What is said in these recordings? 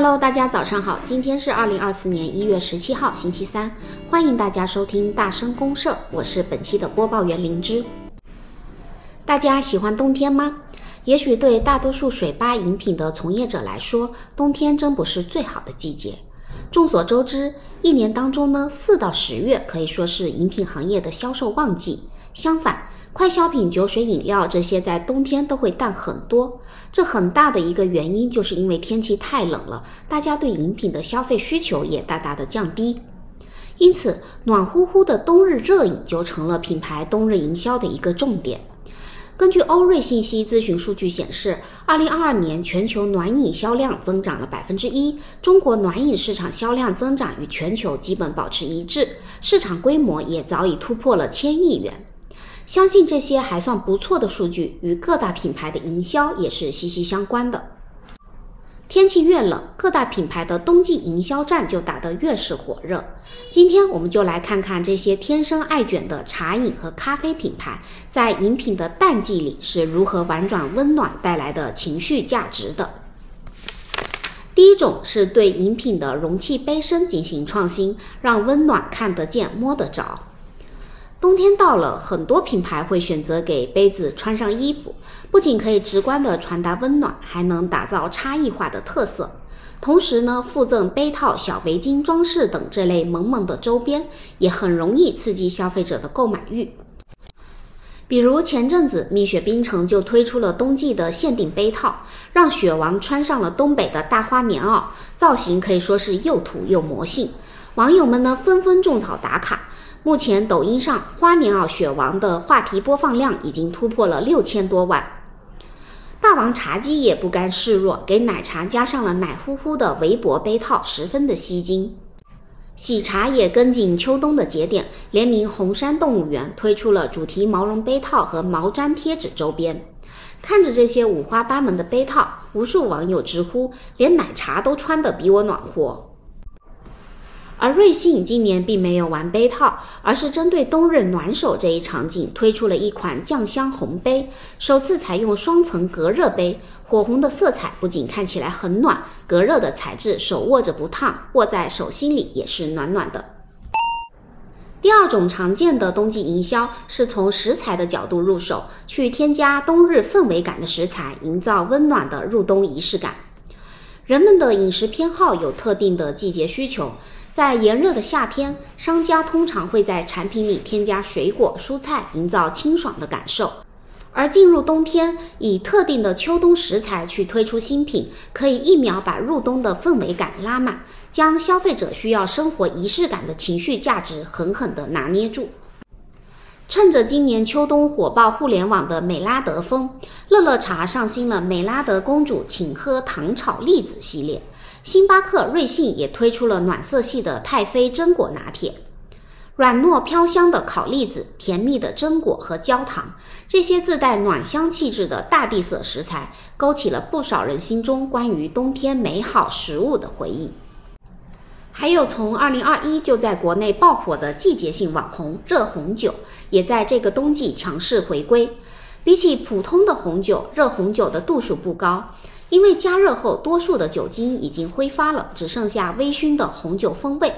Hello，大家早上好，今天是二零二四年一月十七号，星期三，欢迎大家收听大声公社，我是本期的播报员灵芝。大家喜欢冬天吗？也许对大多数水吧饮品的从业者来说，冬天真不是最好的季节。众所周知，一年当中呢，四到十月可以说是饮品行业的销售旺季。相反，快消品、酒水、饮料这些在冬天都会淡很多。这很大的一个原因就是因为天气太冷了，大家对饮品的消费需求也大大的降低。因此，暖乎乎的冬日热饮就成了品牌冬日营销的一个重点。根据欧瑞信息咨询数据显示，二零二二年全球暖饮销量增长了百分之一，中国暖饮市场销量增长与全球基本保持一致，市场规模也早已突破了千亿元。相信这些还算不错的数据与各大品牌的营销也是息息相关的。天气越冷，各大品牌的冬季营销战就打得越是火热。今天我们就来看看这些天生爱卷的茶饮和咖啡品牌，在饮品的淡季里是如何玩转温暖带来的情绪价值的。第一种是对饮品的容器杯身进行创新，让温暖看得见、摸得着。冬天到了，很多品牌会选择给杯子穿上衣服，不仅可以直观的传达温暖，还能打造差异化的特色。同时呢，附赠杯套、小围巾装饰等这类萌萌的周边，也很容易刺激消费者的购买欲。比如前阵子蜜雪冰城就推出了冬季的限定杯套，让雪王穿上了东北的大花棉袄，造型可以说是又土又魔性。网友们呢纷纷种草打卡。目前，抖音上花棉袄雪王的话题播放量已经突破了六千多万。霸王茶姬也不甘示弱，给奶茶加上了奶乎乎的围脖杯套，十分的吸睛。喜茶也跟紧秋冬的节点，联名红山动物园推出了主题毛绒杯套和毛毡贴纸周边。看着这些五花八门的杯套，无数网友直呼：连奶茶都穿得比我暖和。而瑞幸今年并没有玩杯套，而是针对冬日暖手这一场景推出了一款酱香红杯，首次采用双层隔热杯，火红的色彩不仅看起来很暖，隔热的材质手握着不烫，握在手心里也是暖暖的。第二种常见的冬季营销是从食材的角度入手，去添加冬日氛围感的食材，营造温暖的入冬仪式感。人们的饮食偏好有特定的季节需求。在炎热的夏天，商家通常会在产品里添加水果、蔬菜，营造清爽的感受；而进入冬天，以特定的秋冬食材去推出新品，可以一秒把入冬的氛围感拉满，将消费者需要生活仪式感的情绪价值狠狠地拿捏住。趁着今年秋冬火爆互联网的美拉德风，乐乐茶上新了美拉德公主请喝糖炒栗子系列。星巴克、瑞幸也推出了暖色系的太妃榛果拿铁，软糯飘香的烤栗子、甜蜜的榛果和焦糖，这些自带暖香气质的大地色食材，勾起了不少人心中关于冬天美好食物的回忆。还有从2021就在国内爆火的季节性网红热红酒，也在这个冬季强势回归。比起普通的红酒，热红酒的度数不高。因为加热后，多数的酒精已经挥发了，只剩下微醺的红酒风味。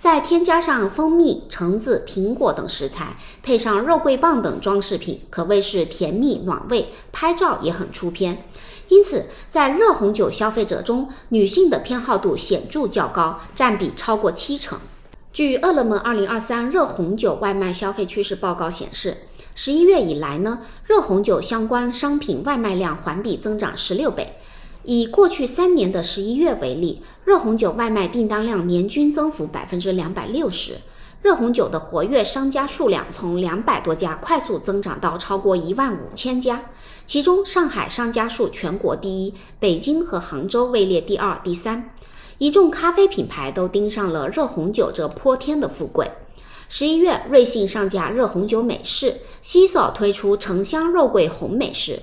再添加上蜂蜜、橙子、苹果等食材，配上肉桂棒等装饰品，可谓是甜蜜暖胃，拍照也很出片。因此，在热红酒消费者中，女性的偏好度显著较高，占比超过七成。据饿了么二零二三热红酒外卖消费趋势报告显示，十一月以来呢，热红酒相关商品外卖量环比增长十六倍。以过去三年的十一月为例，热红酒外卖订单量年均增幅百分之两百六十，热红酒的活跃商家数量从两百多家快速增长到超过一万五千家，其中上海商家数全国第一，北京和杭州位列第二、第三。一众咖啡品牌都盯上了热红酒这泼天的富贵。十一月，瑞幸上架热红酒美式，西索推出橙香肉桂红美式。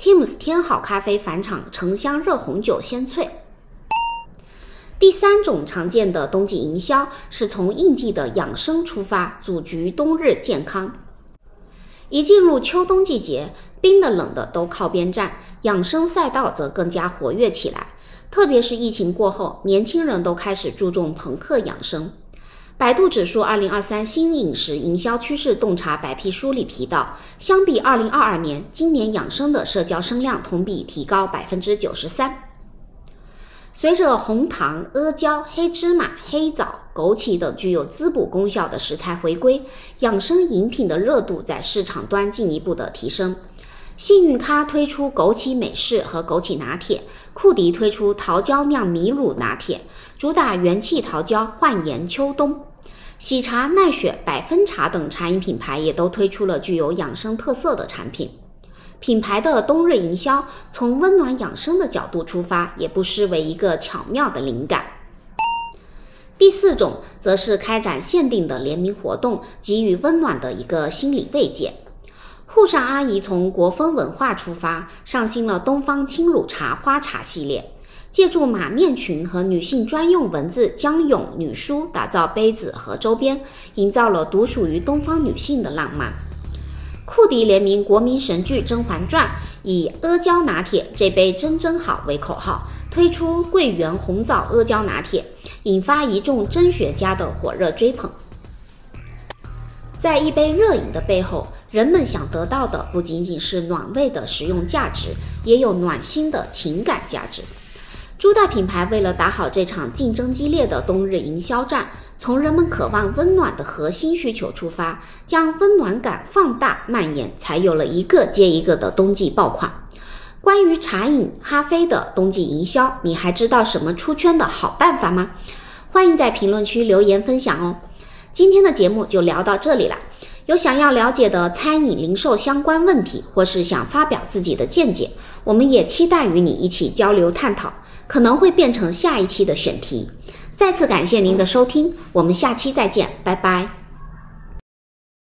，Tim's 天好咖啡返场，橙香热红酒鲜萃。第三种常见的冬季营销是从应季的养生出发，组局冬日健康。一进入秋冬季节，冰的冷的都靠边站，养生赛道则更加活跃起来。特别是疫情过后，年轻人都开始注重朋克养生。百度指数二零二三新饮食营销趋势洞察白皮书里提到，相比二零二二年，今年养生的社交声量同比提高百分之九十三。随着红糖、阿胶、黑芝麻、黑枣、枸杞等具有滋补功效的食材回归，养生饮品的热度在市场端进一步的提升。幸运咖推出枸杞美式和枸杞拿铁，库迪推出桃胶酿米乳拿铁，主打元气桃胶焕颜秋冬。喜茶、奈雪、百分茶等茶饮品牌也都推出了具有养生特色的产品。品牌的冬日营销从温暖养生的角度出发，也不失为一个巧妙的灵感。第四种则是开展限定的联名活动，给予温暖的一个心理慰藉。沪上阿姨从国风文化出发，上新了东方青乳茶花茶系列。借助马面裙和女性专用文字“江永女书”，打造杯子和周边，营造了独属于东方女性的浪漫。库迪联名国民神剧《甄嬛传》，以“阿胶拿铁，这杯真真好”为口号，推出桂圆红枣阿胶拿铁，引发一众真学家的火热追捧。在一杯热饮的背后，人们想得到的不仅仅是暖胃的实用价值，也有暖心的情感价值。诸大品牌为了打好这场竞争激烈的冬日营销战，从人们渴望温暖的核心需求出发，将温暖感放大蔓延，才有了一个接一个的冬季爆款。关于茶饮、咖啡的冬季营销，你还知道什么出圈的好办法吗？欢迎在评论区留言分享哦。今天的节目就聊到这里了。有想要了解的餐饮零售相关问题，或是想发表自己的见解，我们也期待与你一起交流探讨。可能会变成下一期的选题。再次感谢您的收听，我们下期再见，拜拜。